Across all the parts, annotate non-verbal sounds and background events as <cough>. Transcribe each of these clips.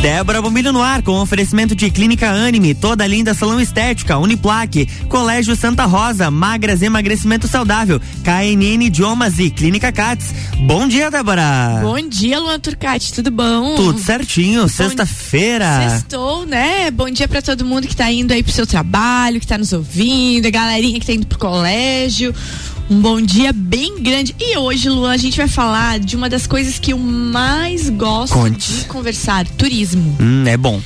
Débora Bombilho no ar, com oferecimento de Clínica Anime, toda linda salão estética, Uniplaque, Colégio Santa Rosa, Magras Emagrecimento Saudável, KNN Idiomas e Clínica Cats. Bom dia, Débora. Bom dia, Luan Turcati, tudo bom? Tudo certinho, sexta-feira. Sextou, né? Bom dia para todo mundo que tá indo aí pro seu trabalho, que tá nos ouvindo, a galerinha que tá indo pro colégio. Um bom dia bem grande. E hoje, Luan, a gente vai falar de uma das coisas que eu mais gosto Conte. de conversar: turismo. Hum, é bom.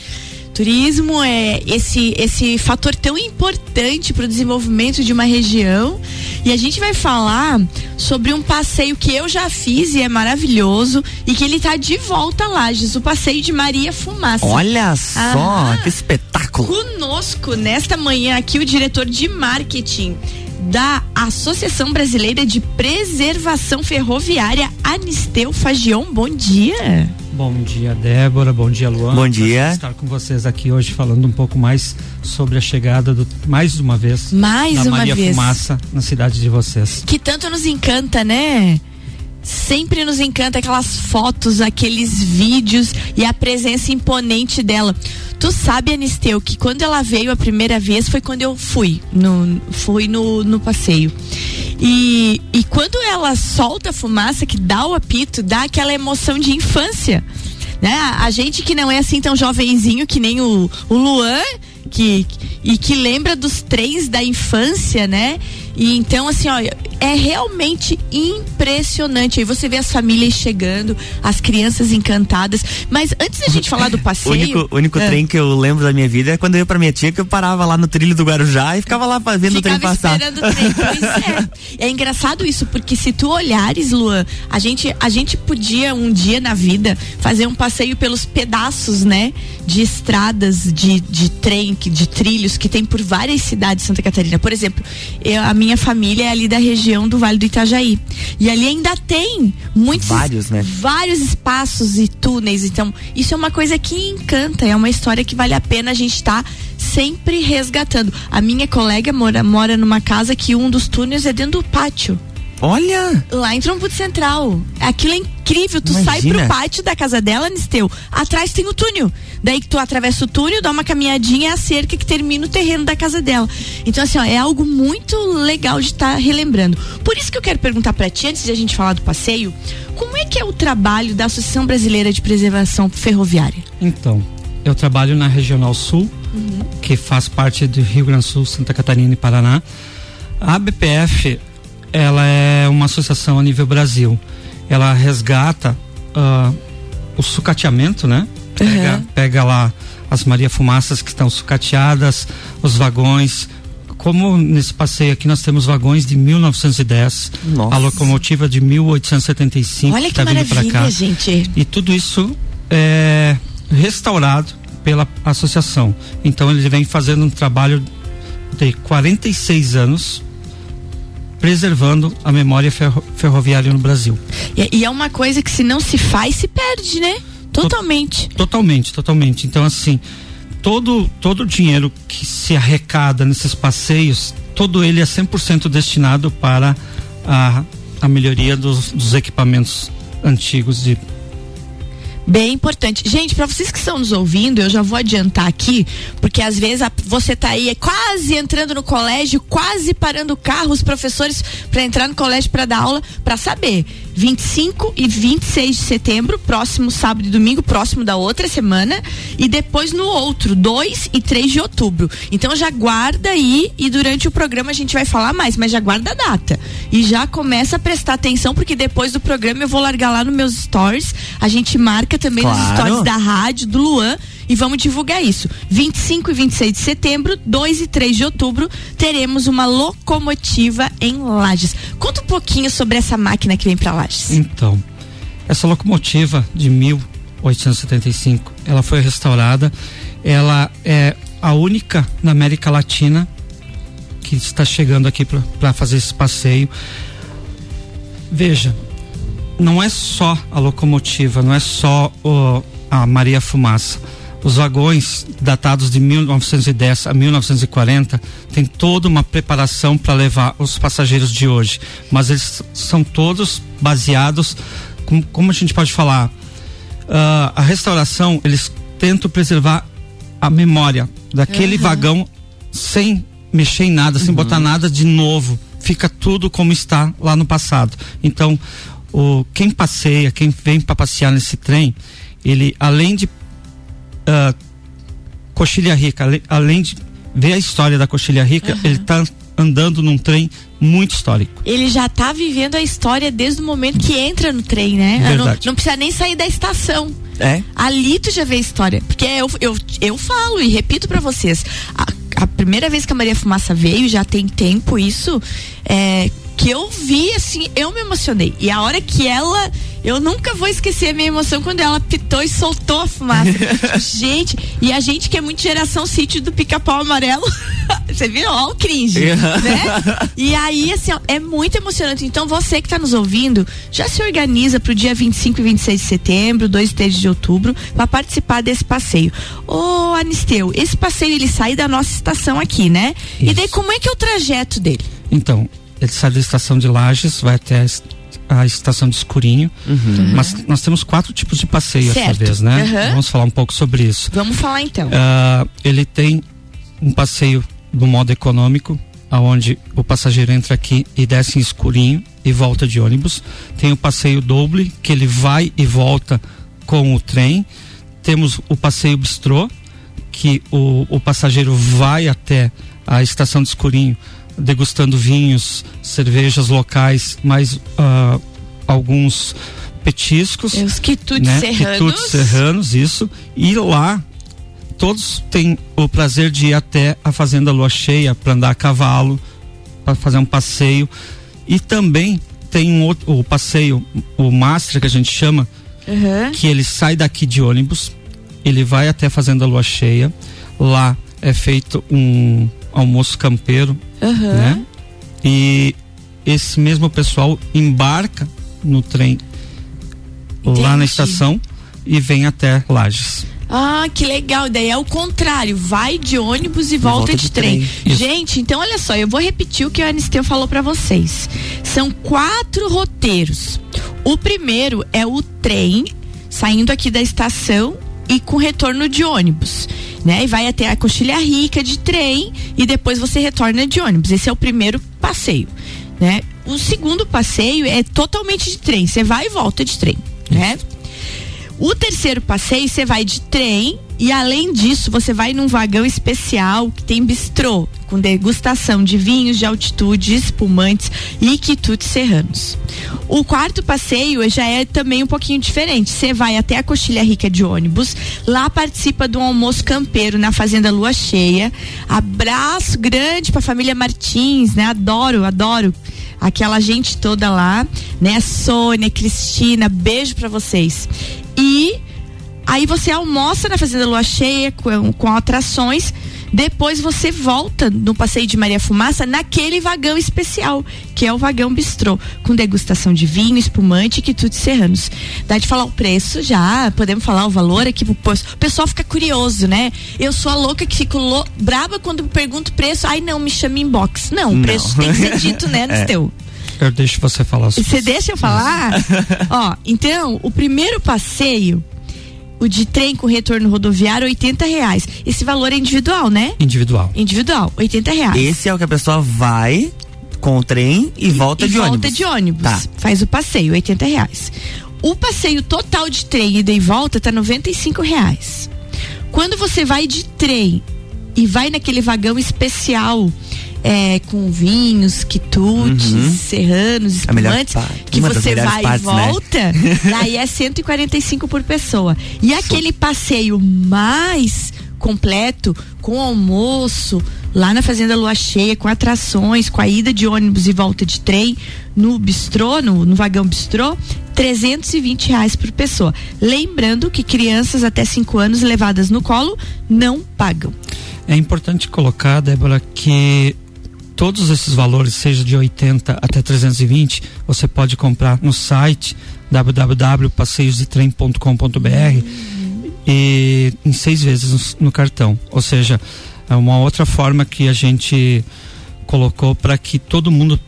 Turismo é esse, esse fator tão importante para o desenvolvimento de uma região. E a gente vai falar sobre um passeio que eu já fiz e é maravilhoso e que ele tá de volta lá, Jesus, o passeio de Maria Fumaça. Olha só, Aham. que espetáculo. Conosco nesta manhã aqui o diretor de marketing da Associação Brasileira de Preservação Ferroviária, Anisteu Fagion. Bom dia. Bom dia, Débora. Bom dia, Luan. Bom dia. Prazer estar com vocês aqui hoje falando um pouco mais sobre a chegada do mais uma vez Mais da uma Maria vez. Fumaça na cidade de vocês. Que tanto nos encanta, né? Sempre nos encanta aquelas fotos, aqueles vídeos e a presença imponente dela. Tu sabe, Anisteu, que quando ela veio a primeira vez foi quando eu fui no, fui no, no passeio. E, e quando ela solta a fumaça, que dá o apito, dá aquela emoção de infância. Né? A gente que não é assim tão jovenzinho que nem o, o Luan, que, e que lembra dos trens da infância, né? E então, assim, ó, é realmente impressionante. Aí você vê as famílias chegando, as crianças encantadas. Mas antes da gente falar do <laughs> passeio. único, o único Ah. trem que eu lembro da minha vida é quando eu ia pra minha tia, que eu parava lá no trilho do Guarujá e ficava lá fa- vendo o trem Ficava passar. esperando o trem. Pois é. <laughs> É engraçado isso, porque se tu olhares, Luan, a gente, a gente podia um dia na vida fazer um passeio pelos pedaços, né? De estradas, de, de trem, que- de trilhos que tem por várias cidades de Santa Catarina. Por exemplo, eu- a minha família é ali da região do Vale do Itajaí. E ali ainda tem muitos Vários, né? vários espaços e túneis. Então, isso é uma coisa que encanta, é uma história que vale a pena a gente estar sempre resgatando. A minha colega mora, mora numa casa que um dos túneis é dentro do pátio. Olha! Lá em Trombudo Central. Aquilo é incrível. Tu sai Imagina. pro pátio da casa dela, Nisteu. Atrás tem o túnel. Daí que tu atravessa o túnel, dá uma caminhadinha, é a cerca que termina o terreno da casa dela. Então, assim, ó, é algo muito legal de estar relembrando. Por isso que eu quero perguntar pra ti, antes de a gente falar do passeio, como é que é o trabalho da Associação Brasileira de Preservação Ferroviária? Então, eu trabalho na Regional Sul, que faz parte do Rio Grande do Sul, Santa Catarina e Paraná. A BPF, ela é uma associação a nível Brasil. Ela resgata ah, o sucateamento, né? Pega, Uhum. pega lá as Maria Fumaças que estão sucateadas, os vagões. Como nesse passeio aqui nós temos vagões de 1910, Nossa. a locomotiva de 1875 Olha que tá vindo pra cá. gente. E tudo isso é restaurado pela associação. Então ele vem fazendo um trabalho de 46 anos preservando a memória ferro- ferroviária no Brasil. E, e é uma coisa que se não se faz, se perde, né? Totalmente. Totalmente, totalmente. Então assim, todo todo o dinheiro que se arrecada nesses passeios, todo ele é 100% destinado para a, a melhoria dos, dos equipamentos antigos de Bem importante. Gente, para vocês que estão nos ouvindo, eu já vou adiantar aqui, porque às vezes a- você tá aí quase entrando no colégio, quase parando o carro, os professores para entrar no colégio para dar aula, para saber. 25 e 26 de setembro, próximo sábado e domingo, próximo da outra semana, e depois no outro, 2 e 3 de outubro. Então já guarda aí e durante o programa a gente vai falar mais, mas já guarda a data. E já começa a prestar atenção, porque depois do programa eu vou largar lá nos meus stories. A gente marca também nos Claro. stories da rádio, do Luan, e vamos divulgar isso. 25 e 26 de setembro, 2 e 3 de outubro, teremos uma locomotiva em Lages. Conta um pouquinho sobre essa máquina que vem para Lages. Então, essa locomotiva de 1875, ela foi restaurada. Ela é a única na América Latina que está chegando aqui para fazer esse passeio. Veja, não é só a locomotiva, não é só o- a Maria Fumaça. Os vagões datados de 1910 a 1940 têm toda uma preparação para levar os passageiros de hoje, mas eles são todos baseados, com, como a gente pode falar, ah, a restauração eles tento preservar a memória daquele uhum. vagão sem mexer em nada, sem uhum. botar nada de novo. Fica tudo como está lá no passado. Então, o, quem passeia, quem vem para passear nesse trem, ele além de uh, Coxilha Rica, além de ver a história da Coxilha Rica, uhum. ele está andando num trem muito histórico. Ele já está vivendo a história desde o momento que entra no trem, né? Ah, não, não, precisa nem sair da estação. É? Ali tu já vê a história. Porque eu, eu, eu falo e repito para vocês. A, a, primeira vez que a Maria Fumaça veio, já tem tempo isso, é, que eu vi, assim, eu me emocionei. E a hora que ela. Eu nunca vou esquecer a minha emoção quando ela pitou e soltou a fumaça. <laughs> gente, e a gente que é muito geração sítio do pica-pau amarelo, <laughs> você viu? Ó, o cringe, né? E aí, assim, ó, é muito emocionante. Então, você que está nos ouvindo, já se organiza para o dia 25 e 26 de setembro, 2 e 3 de outubro, para participar desse passeio. Ô, Anisteu, esse passeio ele sai da nossa estação aqui, né? Isso. E daí, como é que é o trajeto dele? Então, ele sai da estação de Lages, vai até a estação de Escurinho. Uhum. Mas nós temos quatro tipos de passeio certo. essa vez, né? Uhum. Vamos falar um pouco sobre isso. Vamos falar então. Uh, ele tem um passeio do modo econômico, aonde o passageiro entra aqui e desce em Escurinho e volta de ônibus. Tem o passeio doble, que ele vai e volta com o trem. Temos o passeio bistrô, que o, o passageiro vai até a estação de Escurinho degustando vinhos, cervejas locais, mais uh, alguns petiscos. Os quitutes né? serranos. Quitutes serranos, isso. E lá todos têm o prazer de ir até a Fazenda Lua Cheia para andar a cavalo, para fazer um passeio. E também tem um outro, o passeio, o Master que a gente chama, uhum. que ele sai daqui de ônibus, ele vai até a Fazenda Lua Cheia, lá é feito um almoço campeiro, uhum. né? E esse mesmo pessoal embarca no trem Entendi. lá na estação e vem até Lages. Ah, que legal. Daí é o contrário. Vai de ônibus e, e volta, volta, de, de trem. trem. Gente, então olha só, eu vou repetir o que o Anisteu falou para vocês. São quatro roteiros. O primeiro é o trem saindo aqui da estação e com retorno de ônibus né? E vai até a Coxilha Rica de trem e depois você retorna de ônibus. Esse é o primeiro passeio, né? O segundo passeio é totalmente de trem, você vai e volta de trem, né? O terceiro passeio você vai de trem e além disso, você vai num vagão especial que tem bistrô, com degustação de vinhos de altitude, espumantes e quitutes serranos. O quarto passeio já é também um pouquinho diferente. Você vai até a Coxilha Rica de ônibus, lá participa do almoço campeiro na Fazenda Lua Cheia. Abraço grande para a família Martins, né? Adoro, adoro aquela gente toda lá, né? Sônia, Cristina, beijo para vocês. E Aí você almoça na Fazenda Lua Cheia com, com atrações. Depois você volta no passeio de Maria Fumaça naquele vagão especial, que é o vagão bistrô, com degustação de vinho, espumante e quitutes serranos. Dá de falar o preço já, podemos falar o valor aqui pro O pessoal fica curioso, né? Eu sou a louca que fico lo... braba quando pergunto o preço. Ai, não, me chama inbox. Não, o preço tem que ser dito, né, <laughs> no é. teu. Eu deixo você falar. Você deixa eu falar? <laughs> Ó, então, o primeiro passeio o de trem com retorno rodoviário, 80 reais. Esse valor é individual, né? Individual. Individual, 80 reais. Esse é o que a pessoa vai com o trem e, e volta e de volta ônibus. Volta de ônibus. Tá. Faz o passeio, 80 reais. O passeio total de trem, ida e volta, tá 95 reais. Quando você vai de trem e vai naquele vagão especial é, com vinhos, quitutes, uhum. serranos, espumantes, que você vai partes, e né? volta, né? <laughs> daí é 145 por pessoa. E aquele passeio mais completo, com almoço, lá na Fazenda Lua Cheia, com atrações, com a ida de ônibus e volta de trem, no bistrô, no, no vagão bistrô, 320 reais por pessoa. Lembrando que crianças até 5 anos levadas no colo não pagam. É importante colocar, Débora, que todos esses valores, seja de 80 até 320, você pode comprar no site www.passeiosdetrem.com.br uhum. e em seis vezes no, no, cartão. Ou seja, é uma outra forma que a gente colocou para que todo mundo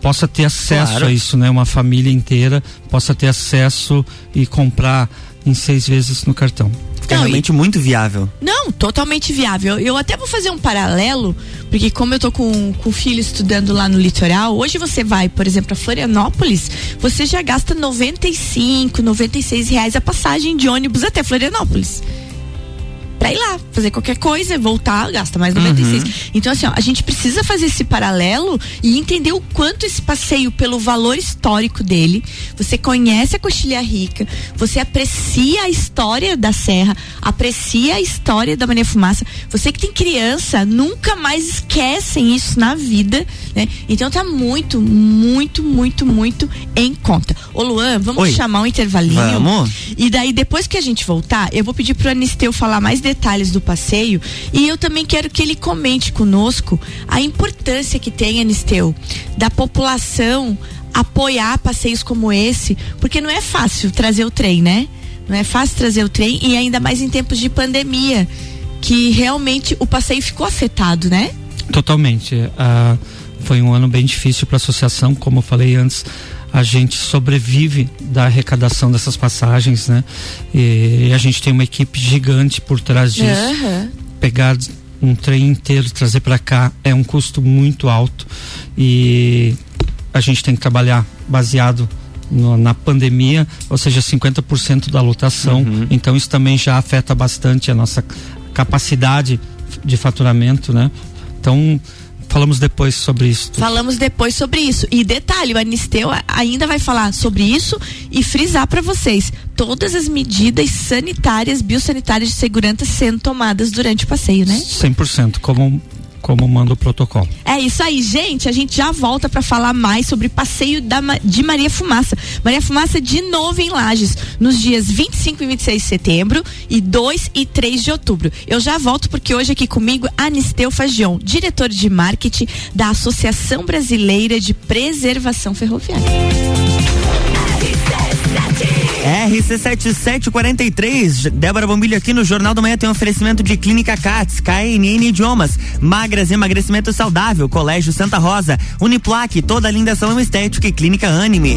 possa ter acesso claro. a isso, né? Uma família inteira possa ter acesso e comprar em seis vezes no cartão. Porque é não, é realmente e... muito viável. Não, totalmente viável. Eu até vou fazer um paralelo, porque como eu tô com, com o filho estudando lá no litoral, hoje você vai, por exemplo, a Florianópolis, você já gasta 95, 96 reais a passagem de ônibus até Florianópolis pra ir lá, fazer qualquer coisa, voltar, gasta mais 96. Uhum. Então, assim, ó, a gente precisa fazer esse paralelo e entender o quanto esse passeio, pelo valor histórico dele, você conhece a Coxilha Rica, você aprecia a história da Serra, aprecia a história da Maria Fumaça. Você que tem criança, nunca mais esquecem isso na vida, né? Então tá muito, muito, muito, muito em conta. Ô Luan, vamos Oi. chamar um intervalinho. Vamos. E daí, depois que a gente voltar, eu vou pedir pro Anisteu falar mais detalhes do passeio e eu também quero que ele comente conosco a importância que tem, Anisteu, da população apoiar passeios como esse, porque não é fácil trazer o trem, né? Não é fácil trazer o trem e ainda mais em tempos de pandemia, que realmente o passeio ficou afetado, né? Totalmente. Uh, foi um ano bem difícil para a associação, como eu falei antes a gente sobrevive da arrecadação dessas passagens, né? E a gente tem uma equipe gigante por trás disso. Uhum. Pegar um trem inteiro trazer para cá é um custo muito alto e a gente tem que trabalhar baseado no, na pandemia, ou seja, 50% da lotação. Uhum. Então isso também já afeta bastante a nossa capacidade de faturamento, né? Então falamos depois sobre isso. Falamos depois sobre isso. E detalhe, o Anisteu ainda vai falar sobre isso e frisar para vocês todas as medidas sanitárias, biosanitárias de segurança sendo tomadas durante o passeio, né? 100%, como como manda o protocolo. É isso aí, gente. A gente já volta para falar mais sobre passeio da, de Maria Fumaça. Maria Fumaça de novo em Lages, nos dias 25 e 26 de setembro e 2 e 3 de outubro. Eu já volto porque hoje aqui comigo Anisteu Fagion, diretor de marketing da Associação Brasileira de Preservação Ferroviária. RC7743, Débora Bombilho aqui no Jornal da Manhã tem um oferecimento de Clínica CATS, KNN Idiomas, Magras Emagrecimento Saudável, Colégio Santa Rosa, Uniplaque, toda linda salão estética e Clínica Anime.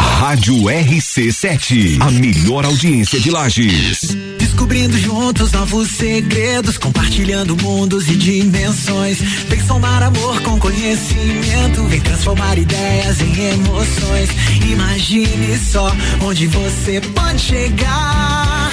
Rádio RC7, a melhor audiência de Lages. Descobrindo juntos novos segredos, compartilhando mundos e dimensões. Vem somar amor com conhecimento, vem transformar ideias em emoções. Imagine só onde você pode chegar.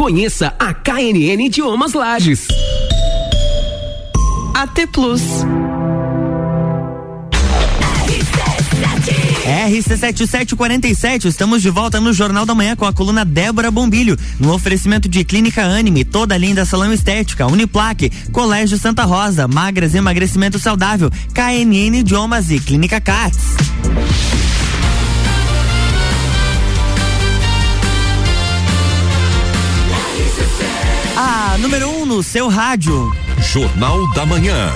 Conheça a KNN Idiomas Lages. AT Plus. RC7747, estamos de volta no Jornal da Manhã com a coluna Débora Bombilho, no oferecimento de Clínica Anime, toda linda salão estética, Uniplaque, Colégio Santa Rosa, Magras Emagrecimento Saudável, KNN Idiomas e Clínica Cats. Número 1 um no seu rádio. Jornal da Manhã.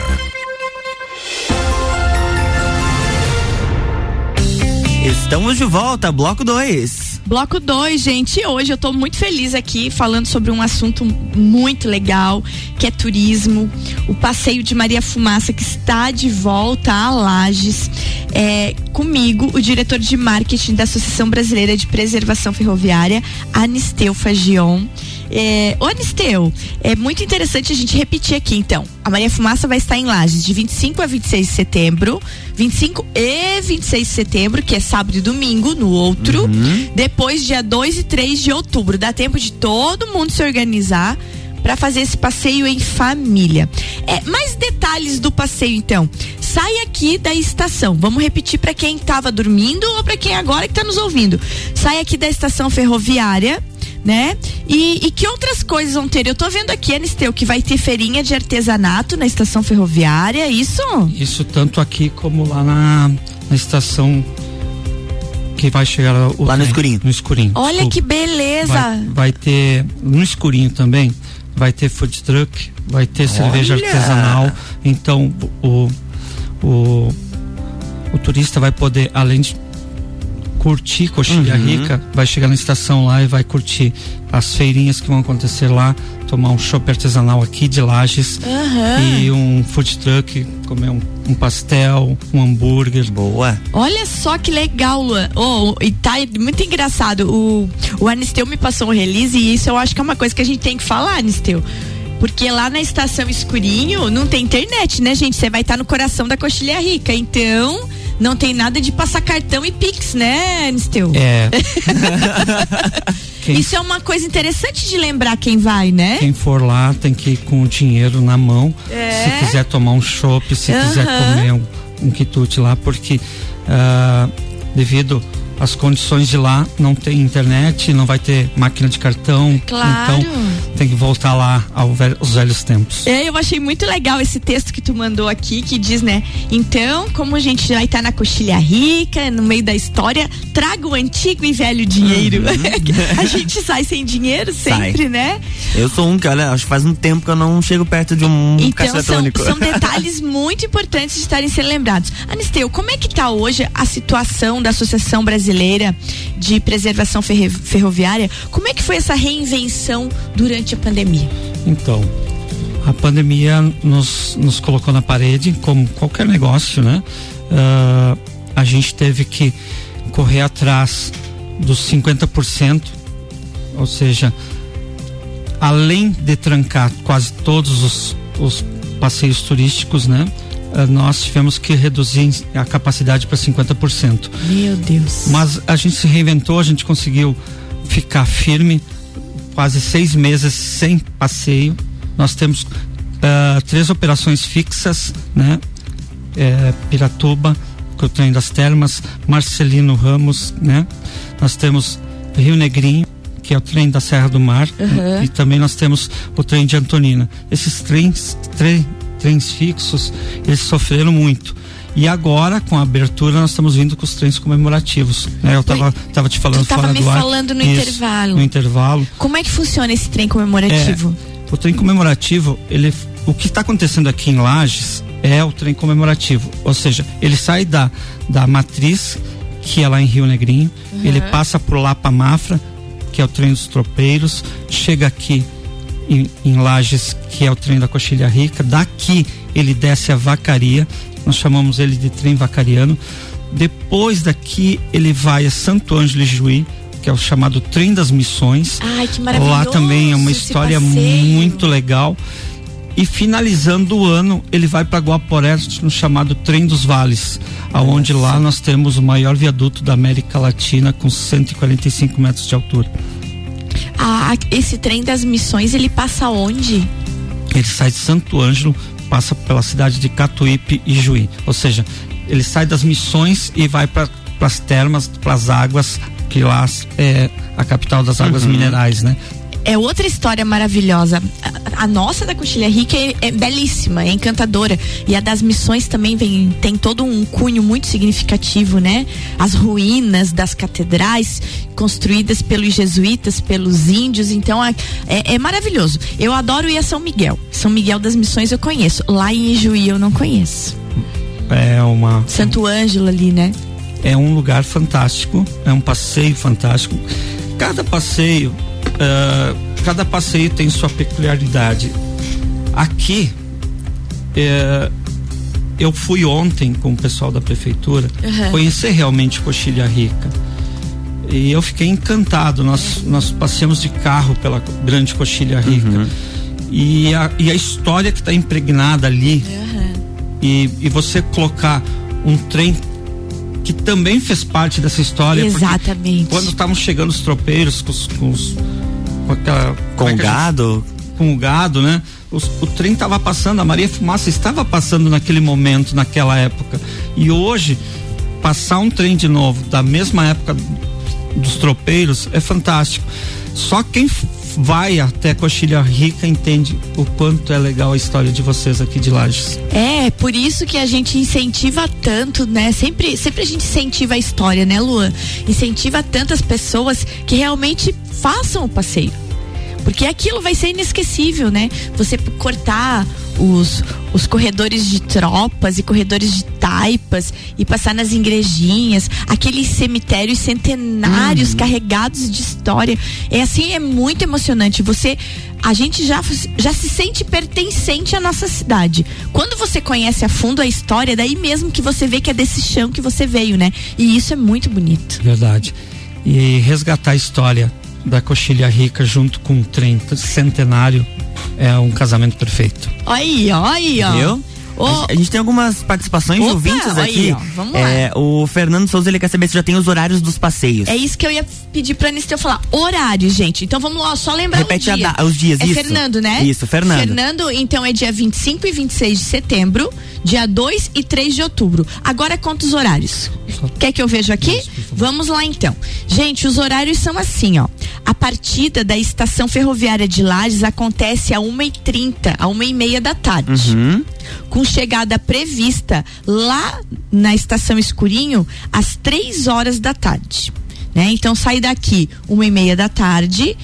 Estamos de volta, bloco 2. Bloco 2, gente. Hoje eu tô muito feliz aqui falando sobre um assunto muito legal, que é turismo. O passeio de Maria Fumaça, que está de volta a Lages. É, comigo, o diretor de marketing da Associação Brasileira de Preservação Ferroviária, Anisteu Fagion. É, ô Anisteu, é muito interessante a gente repetir aqui então. A Maria Fumaça vai estar em Lages de 25 a 26 de setembro, 25 e 26 de setembro, que é sábado e domingo, no outro. Depois, dia 2 e 3 de outubro. Dá tempo de todo mundo se organizar para fazer esse passeio em família. É, mais detalhes do passeio então. Sai aqui da estação. Vamos repetir para quem estava dormindo ou para quem agora que está nos ouvindo. Sai aqui da estação ferroviária né? E, e, que outras coisas vão ter? Eu tô vendo aqui, Anisteu, que vai ter feirinha de artesanato na estação ferroviária, é isso? Isso tanto aqui como lá na, na estação que vai chegar o Lá no trem, escurinho. No escurinho. Olha desculpa. que beleza! Vai, vai ter no escurinho também, vai ter food truck, vai ter cerveja Olha! artesanal. Então o, o o turista vai poder além de curtir Coxilha Uhum. Rica, vai chegar na estação lá e vai curtir as feirinhas que vão acontecer lá, tomar um chopp artesanal aqui de Lages Aham. e um food truck, comer um, um pastel, um hambúrguer. Boa. Olha só que legal, Luan. Oh, e tá muito engraçado. O, o Anisteu me passou um release e isso eu acho que é uma coisa que a gente tem que falar, Anisteu. Porque lá na estação escurinho não tem internet, né, gente? Você vai estar no coração da coxilha rica. Então, não tem nada de passar cartão e pix, né, Anisteu? É. <laughs> Quem- Isso é uma coisa interessante de lembrar quem vai, né? Quem for lá tem que ir com o dinheiro na mão. É. Se quiser tomar um chopp, se quiser comer um, um quitute lá, porque ah, devido às condições de lá, não tem internet, não vai ter máquina de cartão. Claro. Então tem que voltar lá aos velhos tempos. É, eu achei muito legal esse texto que tu mandou aqui, que diz, né? Então, como a gente vai estar na coxilha rica, no meio da história, traga o antigo e velho dinheiro. <laughs> a gente sai sem dinheiro sempre, Sai. né? Eu sou um que, olha, acho que faz um tempo que eu não chego perto de um caixa Então são, eletrônico. são <laughs> detalhes muito importantes de estarem sendo lembrados. Anisteu, como é que está hoje a situação da Associação Brasileira de Preservação Ferroviária? Como é que foi essa reinvenção durante a pandemia? Então, a pandemia nos, nos colocou na parede, como qualquer negócio, né? Ah, a gente teve que correr atrás dos 50%, ou seja, além de trancar quase todos os, os passeios turísticos, né? Ah, nós tivemos que reduzir a capacidade para 50%. Meu Deus. Mas a gente se reinventou, a gente conseguiu ficar firme, quase seis meses sem passeio. Nós temos ah, três operações fixas, né? É, Piratuba, que é o trem das termas, Marcelino Ramos, né? Nós temos Rio Negrinho, que é o trem da Serra do Mar, Uhum. e também nós temos o trem de Antonina. Esses trens, trem, trens fixos, eles sofreram muito. E agora, com a abertura, nós estamos vindo com os trens comemorativos. Né? Eu estava tava te falando Tu tava fora me do ar. falando no Isso, intervalo. No intervalo. Como é que funciona esse trem comemorativo? O trem comemorativo, ele, o que está acontecendo aqui em Lages é o trem comemorativo. Ou seja, ele sai da, da matriz, que é lá em Rio Negrinho, ele passa por Lapa Mafra, que é o trem dos tropeiros, chega aqui em, em Lages, que é o trem da Coxilha Rica, daqui ele desce a Vacaria, nós chamamos ele de trem vacariano. Depois daqui ele vai a Santo Ângelo e Juí, que é o chamado trem das missões. Ai, que maravilhoso. Lá também é uma história muito legal. E finalizando o ano, ele vai para Guaporé no chamado Trem dos Vales, aonde lá nós temos o maior viaduto da América Latina com 145 metros de altura. Esse trem das missões, ele passa onde? Ele sai de Santo Ângelo, passa pela cidade de Catuípe e Juí. Ou seja, ele sai das missões e vai para as termas, para as águas, que lá é a capital das águas minerais, né? É outra história maravilhosa. A, a nossa da Coxilha Rica é, é belíssima, é encantadora. E a das missões também vem, tem todo um cunho muito significativo, né? As ruínas das catedrais construídas pelos jesuítas, pelos índios. Então é, é- é maravilhoso. Eu adoro ir a São Miguel. São Miguel das Missões eu conheço. Lá em Ijuí eu não conheço. É uma Santo Ângelo ali, né? é um lugar fantástico, é um passeio fantástico. Cada passeio, ah, cada passeio tem sua peculiaridade. Aqui, eh, eu fui ontem com o pessoal da prefeitura Uhum. conhecer realmente Coxilha Rica. E eu fiquei encantado. Nós, nós passeamos de carro pela Grande Coxilha Rica. E, a, e a história que está impregnada ali e, e você colocar um trem que também fez parte dessa história. Exatamente. Quando estavam chegando os tropeiros com, os, com, os- com aquela. Com é o que a gente- gado. com o gado, né? Os- o trem estava passando, a Maria Fumaça estava passando naquele momento, naquela época. E hoje, passar um trem de novo, da mesma época dos tropeiros, é fantástico. Só quem vai até Coxilha Rica entende o quanto é legal a história de vocês aqui de Lages. É, por isso que a gente incentiva tanto, né? Sempre, sempre a gente incentiva a história, né, Luan? Incentiva tantas pessoas que realmente façam o passeio. Porque aquilo vai ser inesquecível, né? Você cortar os, os corredores de tropas e corredores de taipas e passar nas igrejinhas, aqueles cemitérios centenários carregados de história. É assim, é muito emocionante. Você a gente já, já se sente pertencente à nossa cidade. Quando você conhece a fundo a história, daí mesmo que você vê que é desse chão que você veio, né? E isso é muito bonito. Verdade. E resgatar a história da Coxilha Rica junto com o trem centenário é um casamento perfeito. Olha aí, olha aí, ó. Viu? Ô, A, a gente tem algumas participações de Opa, ouvintes aqui. aí, ó, vamos lá. É, o Fernando Souza ele quer saber se já tem os horários dos passeios. É isso que eu ia pedir pra Anisteu falar. Horário, gente. Então vamos lá, só lembrar Repete o dia. da- os dias, É isso. Fernando, né? Isso, Fernando. Fernando, então é dia 25 e 26 de setembro, dia 2 e 3 de outubro. Agora conta os horários. Quer que eu veja aqui? Vamos lá então. Gente, os horários são assim, ó. A partida da estação ferroviária de Lages acontece a 1h30, a 1h30 da tarde Uhum. Com chegada prevista lá na estação Escurinho às três horas da tarde. Né? Então sai daqui uma e meia da tarde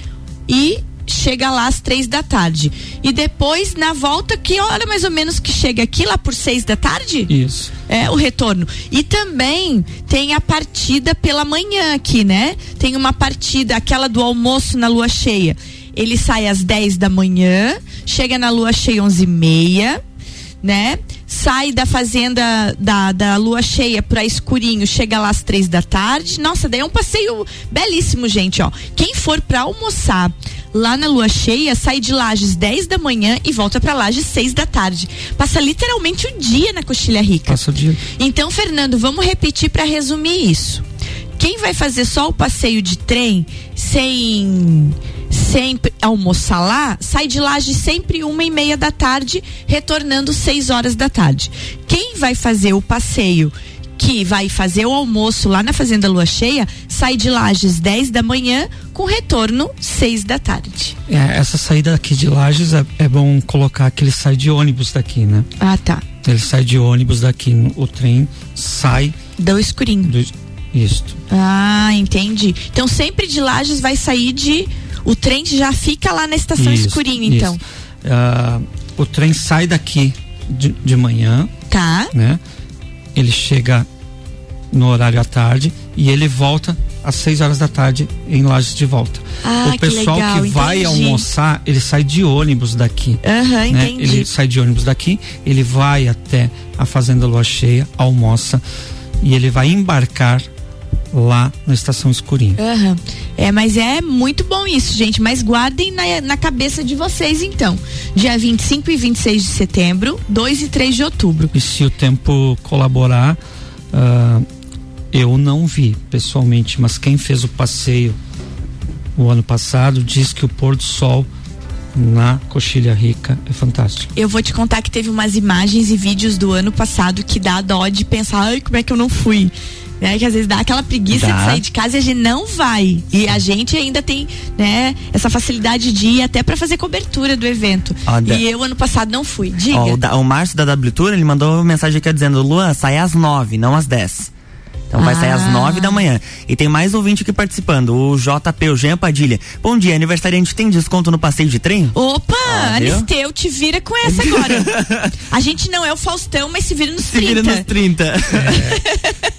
e chega lá às três da tarde. E depois, na volta, que hora mais ou menos que chega aqui, lá por seis da tarde? Isso. É, o retorno. E também tem a partida pela manhã aqui, né? Tem uma partida, aquela do almoço na lua cheia. Ele sai às 10 da manhã, chega na lua cheia 11 e meia, né? Sai da fazenda da, da lua cheia pra escurinho, chega lá às três da tarde. Nossa, daí é um passeio belíssimo, gente, ó. Quem for pra almoçar lá na lua cheia, sai de Lages 10 da manhã e volta pra Lages 6 da tarde. Passa literalmente o dia na Coxilha Rica. Passa o dia. Então, Fernando, vamos repetir para resumir isso. Quem vai fazer só o passeio de trem sem sem p- almoçar lá, sai de Laje sempre uma e meia da tarde, retornando seis horas da tarde. Quem vai fazer o passeio que vai fazer o almoço lá na Fazenda Lua Cheia sai de Lages 10 da manhã com retorno 6 da tarde. É, essa saída aqui de Lages é, é bom colocar que ele sai de ônibus daqui, né? Ah, tá. Ele sai de ônibus daqui, o trem sai do escurinho. Do, isto. Ah, entendi. Então sempre de Lages vai sair de o trem já fica lá na estação isso, escurinho, então. Uh, o trem sai daqui de, de manhã. Tá. Né? Ele chega no horário à tarde e ele volta às 6 horas da tarde em Lages de volta. Ah, o pessoal que, legal, que vai entendi. almoçar, ele sai de ônibus daqui. Aham, uhum, né? entendi. Ele sai de ônibus daqui, ele vai até a Fazenda Lua Cheia, almoça e ele vai embarcar lá na estação escurinha. Uhum. É, mas é muito bom isso, gente. Mas guardem na, na cabeça de vocês, então. Dia 25 e 26 de setembro, 2 e 3 de outubro. E se o tempo colaborar, uh, eu não vi pessoalmente, mas quem fez o passeio o ano passado diz que o pôr do sol na Coxilha Rica é fantástico. Eu vou te contar que teve umas imagens e vídeos do ano passado que dá dó de pensar, ai, como é que eu não fui? Né? Que às vezes dá aquela preguiça dá. de sair de casa e a gente não vai. E a gente ainda tem, né, essa facilidade de ir até para fazer cobertura do evento. e eu ano passado não fui. Diga. O, da, o Márcio da W Tour, ele mandou mensagem aqui dizendo: "Luan, sai às nove, não às dez. Então vai sair às Ah. nove da manhã. E tem mais ouvinte aqui participando, o JP, o Jean Padilha. Bom dia, aniversariante tem desconto no passeio de trem? Opa, Ah, te vira com essa agora. <laughs> a gente não é o Faustão, mas se vira nos Se 30. vira nos 30.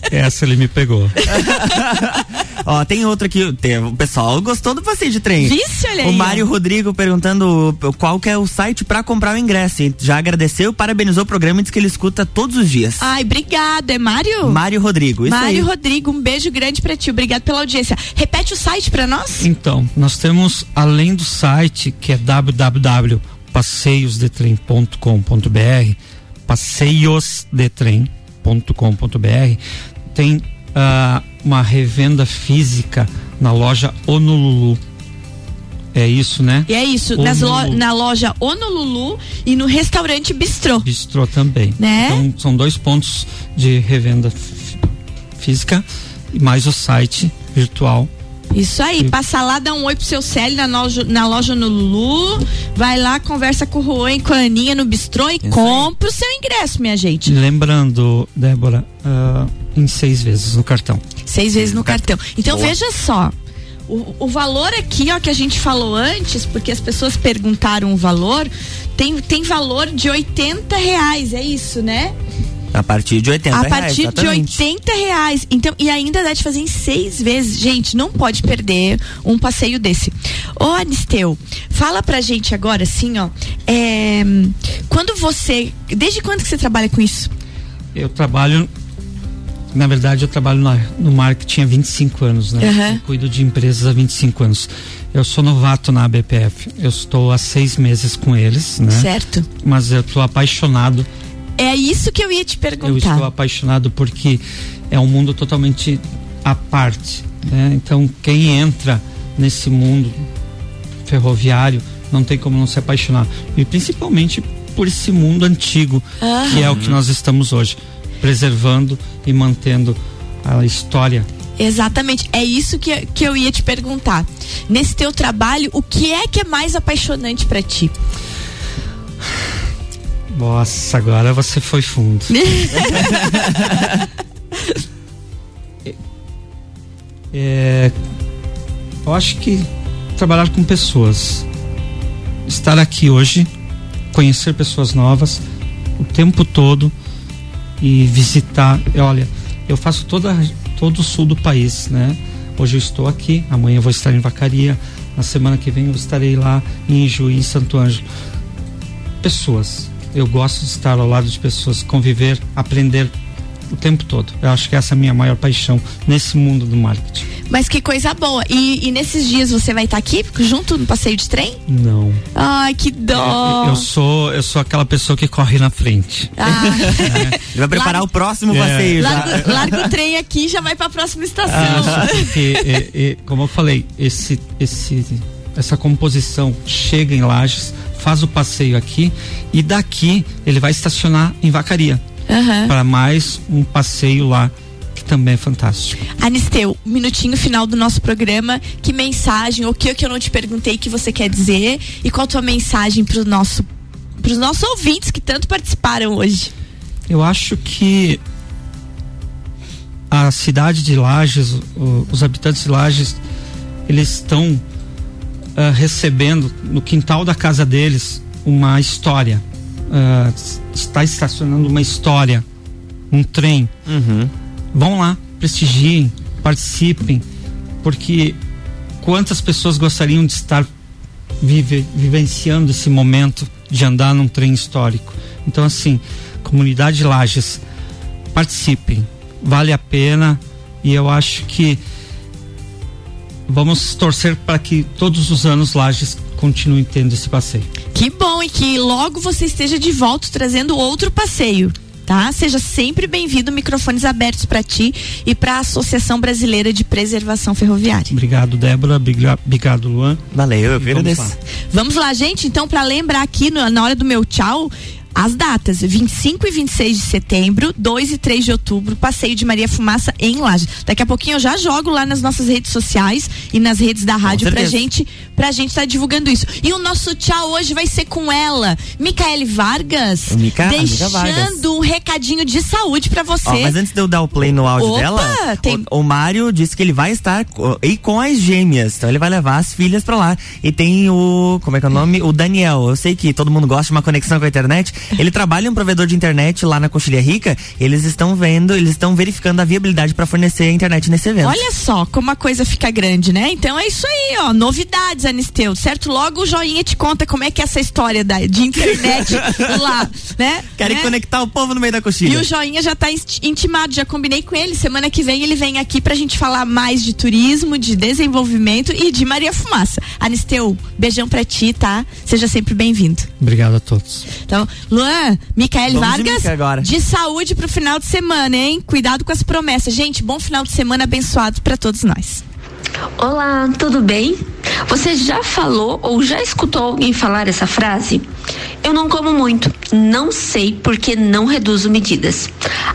Essa ele me pegou. <laughs> Ó, tem outra aqui, tem- o pessoal gostou do passeio de trem. Vixe, olha O aí, Mário ó. Rodrigo perguntando qual que é o site pra comprar o ingresso. E Já agradeceu, parabenizou o programa e disse que ele escuta todos os dias. Ai, obrigado. É Mário? Mário Rodrigo, isso Mário. Rodrigo, um beijo grande pra ti. Obrigado pela audiência. Repete o site pra nós? Então, nós temos, além do site, que é www.passeiosdetrem.com.br, passeiosdetrem.com.br, tem ah, uma revenda física na loja Honolulu. É isso, né? E é isso, lo- na loja Honolulu e no restaurante Bistrô. Bistrô também. Né? Então, são dois pontos de revenda física e mais o site virtual. Isso aí, passa lá, dá um oi pro seu Célio na loja, na loja no Lulu, vai lá, conversa com o Juan com a Aninha no bistrô e compra o seu ingresso, minha gente. Lembrando, Débora, ah, em seis vezes no cartão. Seis vezes no cartão. Então Boa. veja só. O, o valor aqui, ó, que a gente falou antes, porque as pessoas perguntaram o valor, tem, tem valor de 80 reais, é isso, né? A partir de 80 a reais, partir de exatamente. 80 reais. Então, e ainda dá de fazer em seis vezes. Gente, não pode perder um passeio desse. Ô, Anisteu, fala pra gente agora, assim, ó. é, quando você. Desde quando que você trabalha com isso? Eu trabalho, na verdade, eu trabalho na- no marketing há 25 anos, né? Aham. Eu cuido de empresas há 25 anos. Eu sou novato na ABPF. Eu estou há seis meses com eles, né? Certo. Mas eu estou apaixonado. É isso que eu ia te Eu perguntar. estou apaixonado porque é um mundo totalmente à parte. Né? Então, quem entra nesse mundo ferroviário não tem como não se apaixonar. E principalmente por esse mundo antigo, que é o que nós estamos hoje, preservando e mantendo a história. Exatamente, é isso que, que eu ia te perguntar. Nesse teu trabalho, o que é que é mais apaixonante pra ti? Nossa, agora você foi fundo. <laughs> É, eu acho que trabalhar com pessoas, estar aqui hoje, conhecer pessoas novas o tempo todo e visitar. Olha, eu faço toda, todo o sul do país, né? Hoje eu estou aqui, amanhã eu vou estar em Vacaria, na semana que vem eu estarei lá em em Santo Ângelo. Pessoas. Eu gosto de estar ao lado de pessoas, conviver, aprender o tempo todo. Eu acho que essa é a minha maior paixão nesse mundo do marketing. Mas que coisa boa. E, e nesses dias você vai estar aqui junto no passeio de trem? Não. Ai, que dó. Eu sou, eu sou aquela pessoa que corre na frente. Ah. Ele vai preparar Larga- o próximo É. passeio já. Larga, larga o trem aqui e já vai pra próxima estação. Ah, é, é, como eu falei, esse, esse, essa composição chega em Lages, faz o passeio aqui e daqui ele vai estacionar em Vacaria. Aham. para mais um passeio lá que também é fantástico. Anisteu, um minutinho final do nosso programa. Que mensagem, ou que que eu não te perguntei que você quer dizer? E qual a tua mensagem para nosso, os nossos ouvintes que tanto participaram hoje? Eu acho que a cidade de Lages, o- os habitantes de Lages, eles estão ah, recebendo no quintal da casa deles uma história. S- está estacionando uma história, um trem. Uhum. Vão lá, prestigiem, participem, porque quantas pessoas gostariam de estar vive- vivenciando esse momento de andar num trem histórico? Então, assim, comunidade de Lages, participem, vale a pena e eu acho que vamos torcer para que todos os anos Lages continuem tendo esse passeio. Que bom e que logo você esteja de volta trazendo outro passeio. Tá? Seja sempre bem-vindo, microfones abertos para ti e para a Associação Brasileira de Preservação Ferroviária. Obrigado, Débora. Briga- Obrigado, Luan. Valeu, eu vamos lá. Vamos lá, gente. Então, para lembrar aqui no- na hora do meu tchau, as datas: 25 e 26 de setembro, 2 e 3 de outubro, passeio de Maria Fumaça em Laje. Daqui a pouquinho eu já jogo lá nas nossas redes sociais e nas redes da rádio pra gente, pra gente estar divulgando isso. E o nosso tchau hoje vai ser com ela, Micaele Vargas, Mica- deixando Vargas. um recadinho de saúde pra você. Ó, mas antes de eu dar o play no áudio Opa, dela, tem- o, o Mário disse que ele vai estar e com as gêmeas. Então ele vai levar as filhas pra lá. E tem o. Como é que é o nome? O Daniel. Eu sei que todo mundo gosta de uma conexão com a internet. Ele trabalha em um provedor de internet lá na Coxilha Rica. Eles estão vendo, eles estão verificando a viabilidade pra fornecer a internet nesse evento. Olha só como a coisa fica grande, né? Então é isso aí, ó. Novidades, Anisteu, certo? Logo o joinha te conta como é que é essa história da, de internet <laughs> lá, né? Querem Né? conectar o povo no meio da E coxilha. o Joinha já tá inst- intimado, já combinei com ele. Semana que vem ele vem aqui pra gente falar mais de turismo, de desenvolvimento e de Maria Fumaça. Anisteu, beijão pra ti, tá? Seja sempre bem-vindo. Obrigado a todos. Então, Luan, Micael Vamos de Vargas, agora. de saúde pro final de semana, hein? Cuidado com as promessas. Gente, bom final de semana abençoado pra todos nós. Olá, tudo bem? Você já falou ou já escutou alguém falar essa frase? Eu não como muito, não sei porque não reduzo medidas.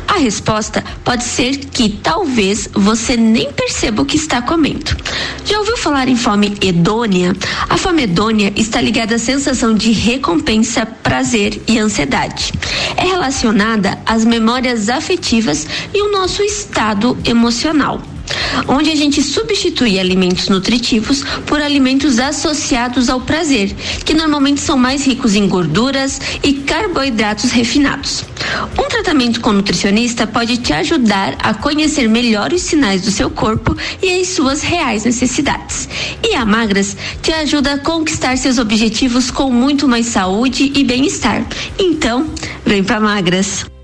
A resposta pode ser que talvez você nem perceba o que está comendo. Já ouviu falar em fome hedônia? A fome hedônia está ligada à sensação de recompensa, prazer e ansiedade. É relacionada às memórias afetivas e o nosso estado emocional onde a gente substitui alimentos nutritivos por alimentos associados ao prazer, que normalmente são mais ricos em gorduras e carboidratos refinados. Um tratamento com nutricionista pode te ajudar a conhecer melhor os sinais do seu corpo e as suas reais necessidades. E a Magras te ajuda a conquistar seus objetivos com muito mais saúde e bem-estar. Então, vem pra Magras.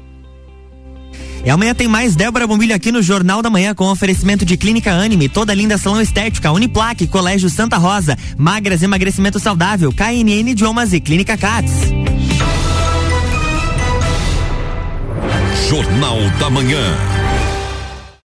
E amanhã tem mais Débora Bombilho aqui no Jornal da Manhã com oferecimento de Clínica Anime, toda linda salão estética, Uniplaque, Colégio Santa Rosa, Magras Emagrecimento Saudável, KNN Idiomas e Clínica Cats. Jornal da Manhã.